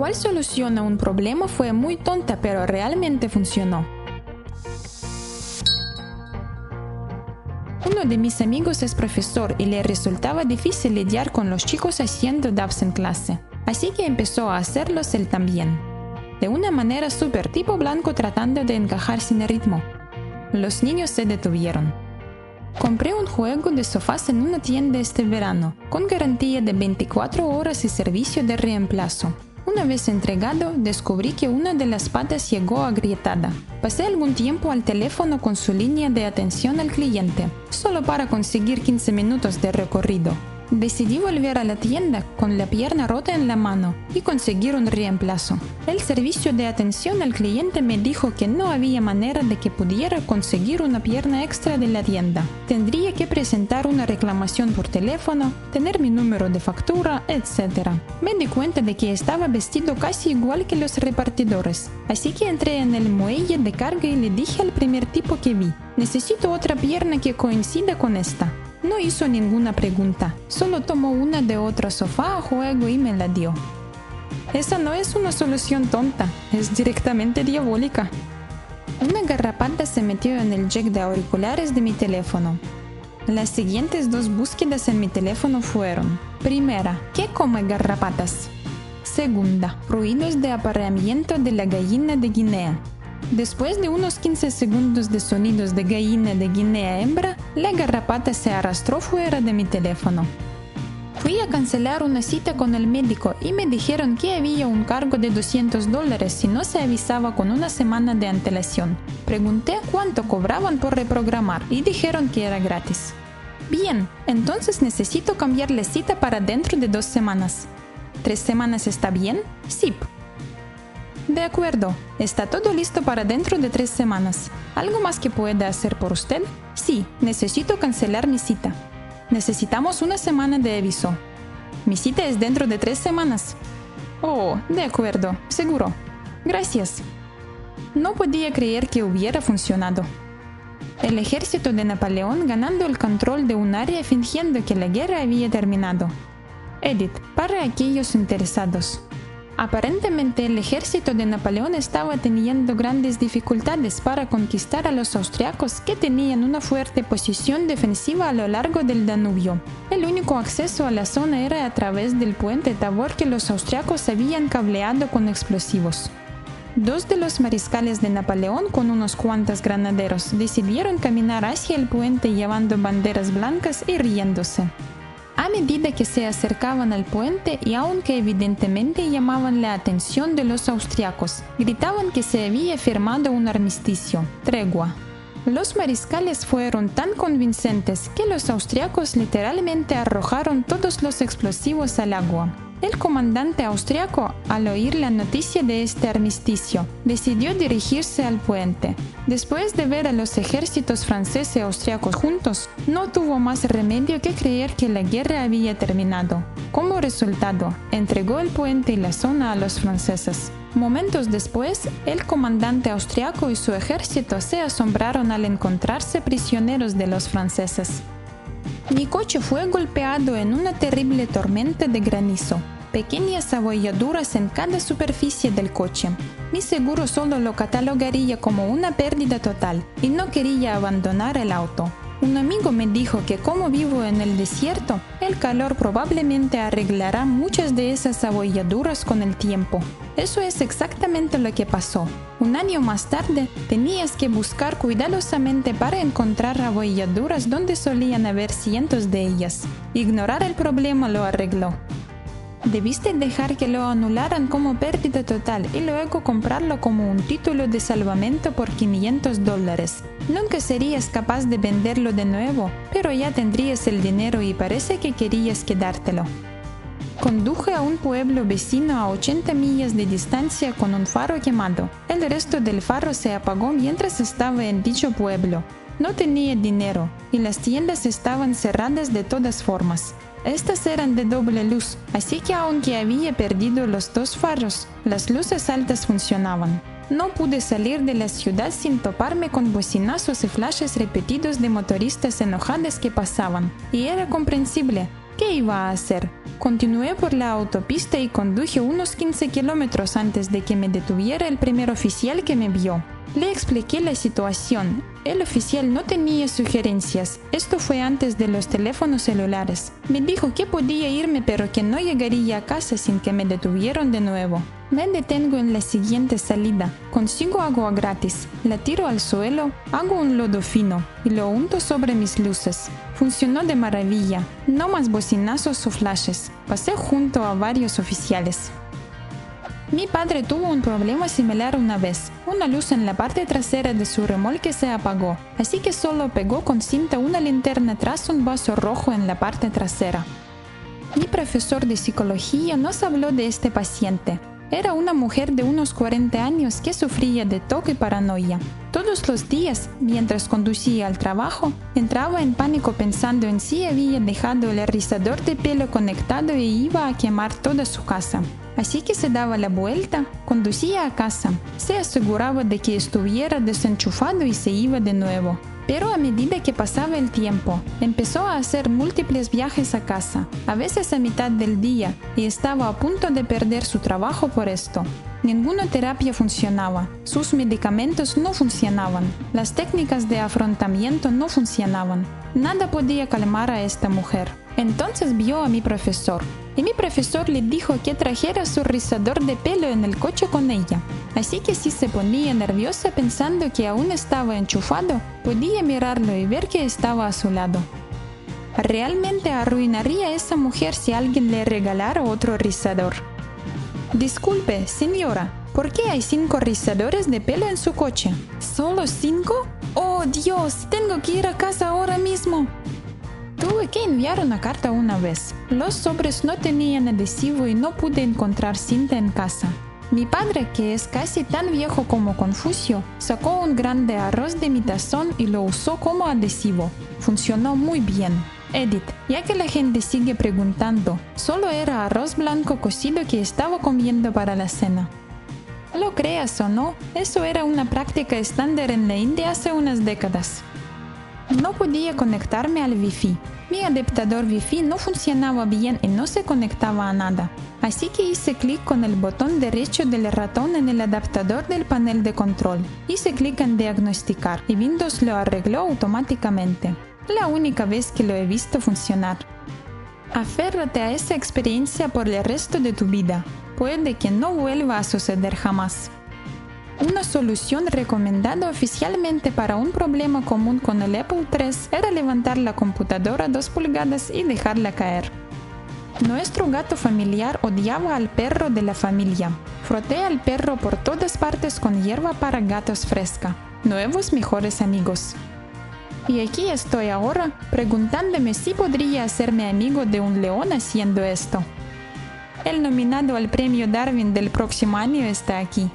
cual solución a un problema fue muy tonta pero realmente funcionó. Uno de mis amigos es profesor y le resultaba difícil lidiar con los chicos haciendo DAFs en clase, así que empezó a hacerlos él también. De una manera súper tipo blanco tratando de encajar sin ritmo. Los niños se detuvieron. Compré un juego de sofás en una tienda este verano, con garantía de 24 horas y servicio de reemplazo. Una vez entregado, descubrí que una de las patas llegó agrietada. Pasé algún tiempo al teléfono con su línea de atención al cliente, solo para conseguir 15 minutos de recorrido. Decidí volver a la tienda con la pierna rota en la mano y conseguir un reemplazo. El servicio de atención al cliente me dijo que no había manera de que pudiera conseguir una pierna extra de la tienda. Tendría que presentar una reclamación por teléfono, tener mi número de factura, etc. Me di cuenta de que estaba vestido casi igual que los repartidores, así que entré en el muelle de carga y le dije al primer tipo que vi, necesito otra pierna que coincida con esta. No hizo ninguna pregunta, solo tomó una de otro sofá a juego y me la dio. Esa no es una solución tonta, es directamente diabólica. Una garrapata se metió en el jack de auriculares de mi teléfono. Las siguientes dos búsquedas en mi teléfono fueron, primera, ¿qué come garrapatas? Segunda, ruidos de apareamiento de la gallina de Guinea. Después de unos 15 segundos de sonidos de gallina de Guinea hembra, la garrapata se arrastró fuera de mi teléfono. Fui a cancelar una cita con el médico y me dijeron que había un cargo de 200 dólares si no se avisaba con una semana de antelación. Pregunté cuánto cobraban por reprogramar y dijeron que era gratis. Bien, entonces necesito cambiar la cita para dentro de dos semanas. ¿Tres semanas está bien? Sí, de acuerdo, está todo listo para dentro de tres semanas. ¿Algo más que pueda hacer por usted? Sí, necesito cancelar mi cita. Necesitamos una semana de aviso. Mi cita es dentro de tres semanas. Oh, de acuerdo, seguro. Gracias. No podía creer que hubiera funcionado. El ejército de Napoleón ganando el control de un área fingiendo que la guerra había terminado. Edith, para aquellos interesados. Aparentemente el ejército de Napoleón estaba teniendo grandes dificultades para conquistar a los austriacos que tenían una fuerte posición defensiva a lo largo del Danubio. El único acceso a la zona era a través del puente Tabor que los austriacos habían cableado con explosivos. Dos de los mariscales de Napoleón con unos cuantos granaderos decidieron caminar hacia el puente llevando banderas blancas y riéndose. A medida que se acercaban al puente y aunque evidentemente llamaban la atención de los austriacos, gritaban que se había firmado un armisticio, tregua. Los mariscales fueron tan convincentes que los austriacos literalmente arrojaron todos los explosivos al agua. El comandante austriaco, al oír la noticia de este armisticio, decidió dirigirse al puente. Después de ver a los ejércitos francés y austriacos juntos, no tuvo más remedio que creer que la guerra había terminado. Como resultado, entregó el puente y la zona a los franceses. Momentos después, el comandante austriaco y su ejército se asombraron al encontrarse prisioneros de los franceses. Mi coche fue golpeado en una terrible tormenta de granizo. Pequeñas abolladuras en cada superficie del coche. Mi seguro solo lo catalogaría como una pérdida total y no quería abandonar el auto. Un amigo me dijo que como vivo en el desierto, el calor probablemente arreglará muchas de esas abolladuras con el tiempo. Eso es exactamente lo que pasó. Un año más tarde, tenías que buscar cuidadosamente para encontrar abolladuras donde solían haber cientos de ellas. Ignorar el problema lo arregló. Debiste dejar que lo anularan como pérdida total y luego comprarlo como un título de salvamento por 500 dólares. Nunca serías capaz de venderlo de nuevo, pero ya tendrías el dinero y parece que querías quedártelo. Conduje a un pueblo vecino a 80 millas de distancia con un faro quemado. El resto del faro se apagó mientras estaba en dicho pueblo. No tenía dinero y las tiendas estaban cerradas de todas formas. Estas eran de doble luz, así que aunque había perdido los dos faros, las luces altas funcionaban. No pude salir de la ciudad sin toparme con bocinazos y flashes repetidos de motoristas enojados que pasaban, y era comprensible. ¿Qué iba a hacer? Continué por la autopista y conduje unos 15 kilómetros antes de que me detuviera el primer oficial que me vio. Le expliqué la situación. El oficial no tenía sugerencias. Esto fue antes de los teléfonos celulares. Me dijo que podía irme pero que no llegaría a casa sin que me detuvieran de nuevo. Me detengo en la siguiente salida. Consigo agua gratis. La tiro al suelo, hago un lodo fino y lo unto sobre mis luces. Funcionó de maravilla. No más bocinazos o flashes. Pasé junto a varios oficiales. Mi padre tuvo un problema similar una vez. Una luz en la parte trasera de su remolque se apagó, así que solo pegó con cinta una linterna tras un vaso rojo en la parte trasera. Mi profesor de psicología nos habló de este paciente. Era una mujer de unos 40 años que sufría de toque paranoia. Todos los días, mientras conducía al trabajo, entraba en pánico pensando en si había dejado el rizador de pelo conectado e iba a quemar toda su casa. Así que se daba la vuelta, conducía a casa, se aseguraba de que estuviera desenchufado y se iba de nuevo. Pero a medida que pasaba el tiempo, empezó a hacer múltiples viajes a casa, a veces a mitad del día, y estaba a punto de perder su trabajo por esto. Ninguna terapia funcionaba, sus medicamentos no funcionaban, las técnicas de afrontamiento no funcionaban. Nada podía calmar a esta mujer. Entonces vio a mi profesor, y mi profesor le dijo que trajera su rizador de pelo en el coche con ella. Así que si se ponía nerviosa pensando que aún estaba enchufado, podía mirarlo y ver que estaba a su lado. Realmente arruinaría a esa mujer si alguien le regalara otro rizador. Disculpe, señora, ¿por qué hay cinco rizadores de pelo en su coche? ¿Solo cinco? ¡Oh, Dios! Tengo que ir a casa ahora mismo. Tuve que enviar una carta una vez. Los sobres no tenían adhesivo y no pude encontrar cinta en casa. Mi padre, que es casi tan viejo como Confucio, sacó un grande arroz de mi tazón y lo usó como adhesivo. Funcionó muy bien. Edith, ya que la gente sigue preguntando, solo era arroz blanco cocido que estaba comiendo para la cena. Lo creas o no, eso era una práctica estándar en la India hace unas décadas. No podía conectarme al Wi-Fi. Mi adaptador Wi-Fi no funcionaba bien y no se conectaba a nada. Así que hice clic con el botón derecho del ratón en el adaptador del panel de control. Hice clic en diagnosticar y Windows lo arregló automáticamente. La única vez que lo he visto funcionar. Aférrate a esa experiencia por el resto de tu vida. Puede que no vuelva a suceder jamás. Una solución recomendada oficialmente para un problema común con el Apple III era levantar la computadora 2 pulgadas y dejarla caer. Nuestro gato familiar odiaba al perro de la familia. Froté al perro por todas partes con hierba para gatos fresca. Nuevos mejores amigos. Y aquí estoy ahora preguntándome si podría hacerme amigo de un león haciendo esto. El nominado al premio Darwin del próximo año está aquí.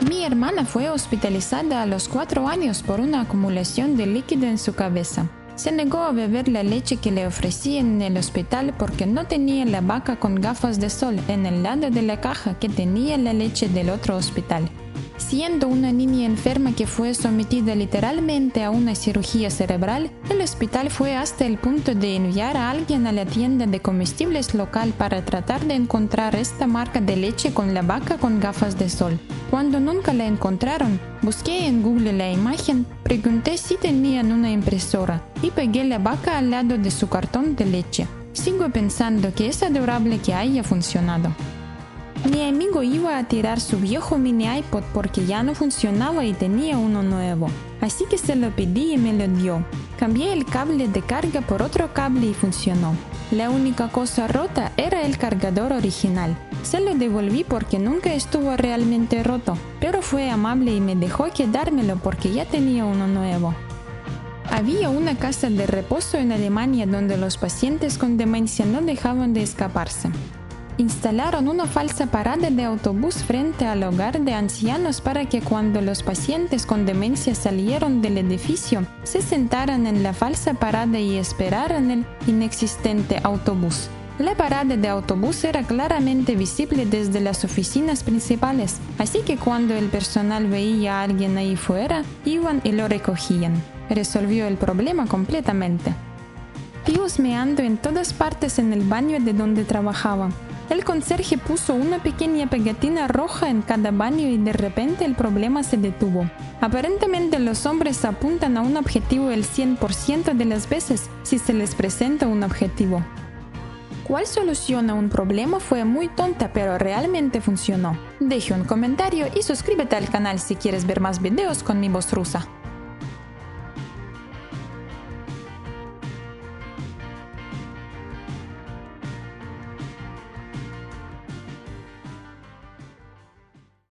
Mi hermana fue hospitalizada a los cuatro años por una acumulación de líquido en su cabeza. Se negó a beber la leche que le ofrecían en el hospital porque no tenía la vaca con gafas de sol en el lado de la caja que tenía la leche del otro hospital. Siendo una niña enferma que fue sometida literalmente a una cirugía cerebral, el hospital fue hasta el punto de enviar a alguien a la tienda de comestibles local para tratar de encontrar esta marca de leche con la vaca con gafas de sol. Cuando nunca la encontraron, busqué en Google la imagen, pregunté si tenían una impresora y pegué la vaca al lado de su cartón de leche. Sigo pensando que es adorable que haya funcionado. Mi amigo iba a tirar su viejo mini iPod porque ya no funcionaba y tenía uno nuevo. Así que se lo pedí y me lo dio. Cambié el cable de carga por otro cable y funcionó. La única cosa rota era el cargador original. Se lo devolví porque nunca estuvo realmente roto, pero fue amable y me dejó quedármelo porque ya tenía uno nuevo. Había una casa de reposo en Alemania donde los pacientes con demencia no dejaban de escaparse instalaron una falsa parada de autobús frente al hogar de ancianos para que cuando los pacientes con demencia salieron del edificio, se sentaran en la falsa parada y esperaran el inexistente autobús. La parada de autobús era claramente visible desde las oficinas principales, así que cuando el personal veía a alguien ahí fuera, iban y lo recogían. Resolvió el problema completamente. tíos meando en todas partes en el baño de donde trabajaba. El conserje puso una pequeña pegatina roja en cada baño y de repente el problema se detuvo. Aparentemente los hombres apuntan a un objetivo el 100% de las veces si se les presenta un objetivo. ¿Cuál solución a un problema fue muy tonta pero realmente funcionó? Deje un comentario y suscríbete al canal si quieres ver más videos con mi voz rusa.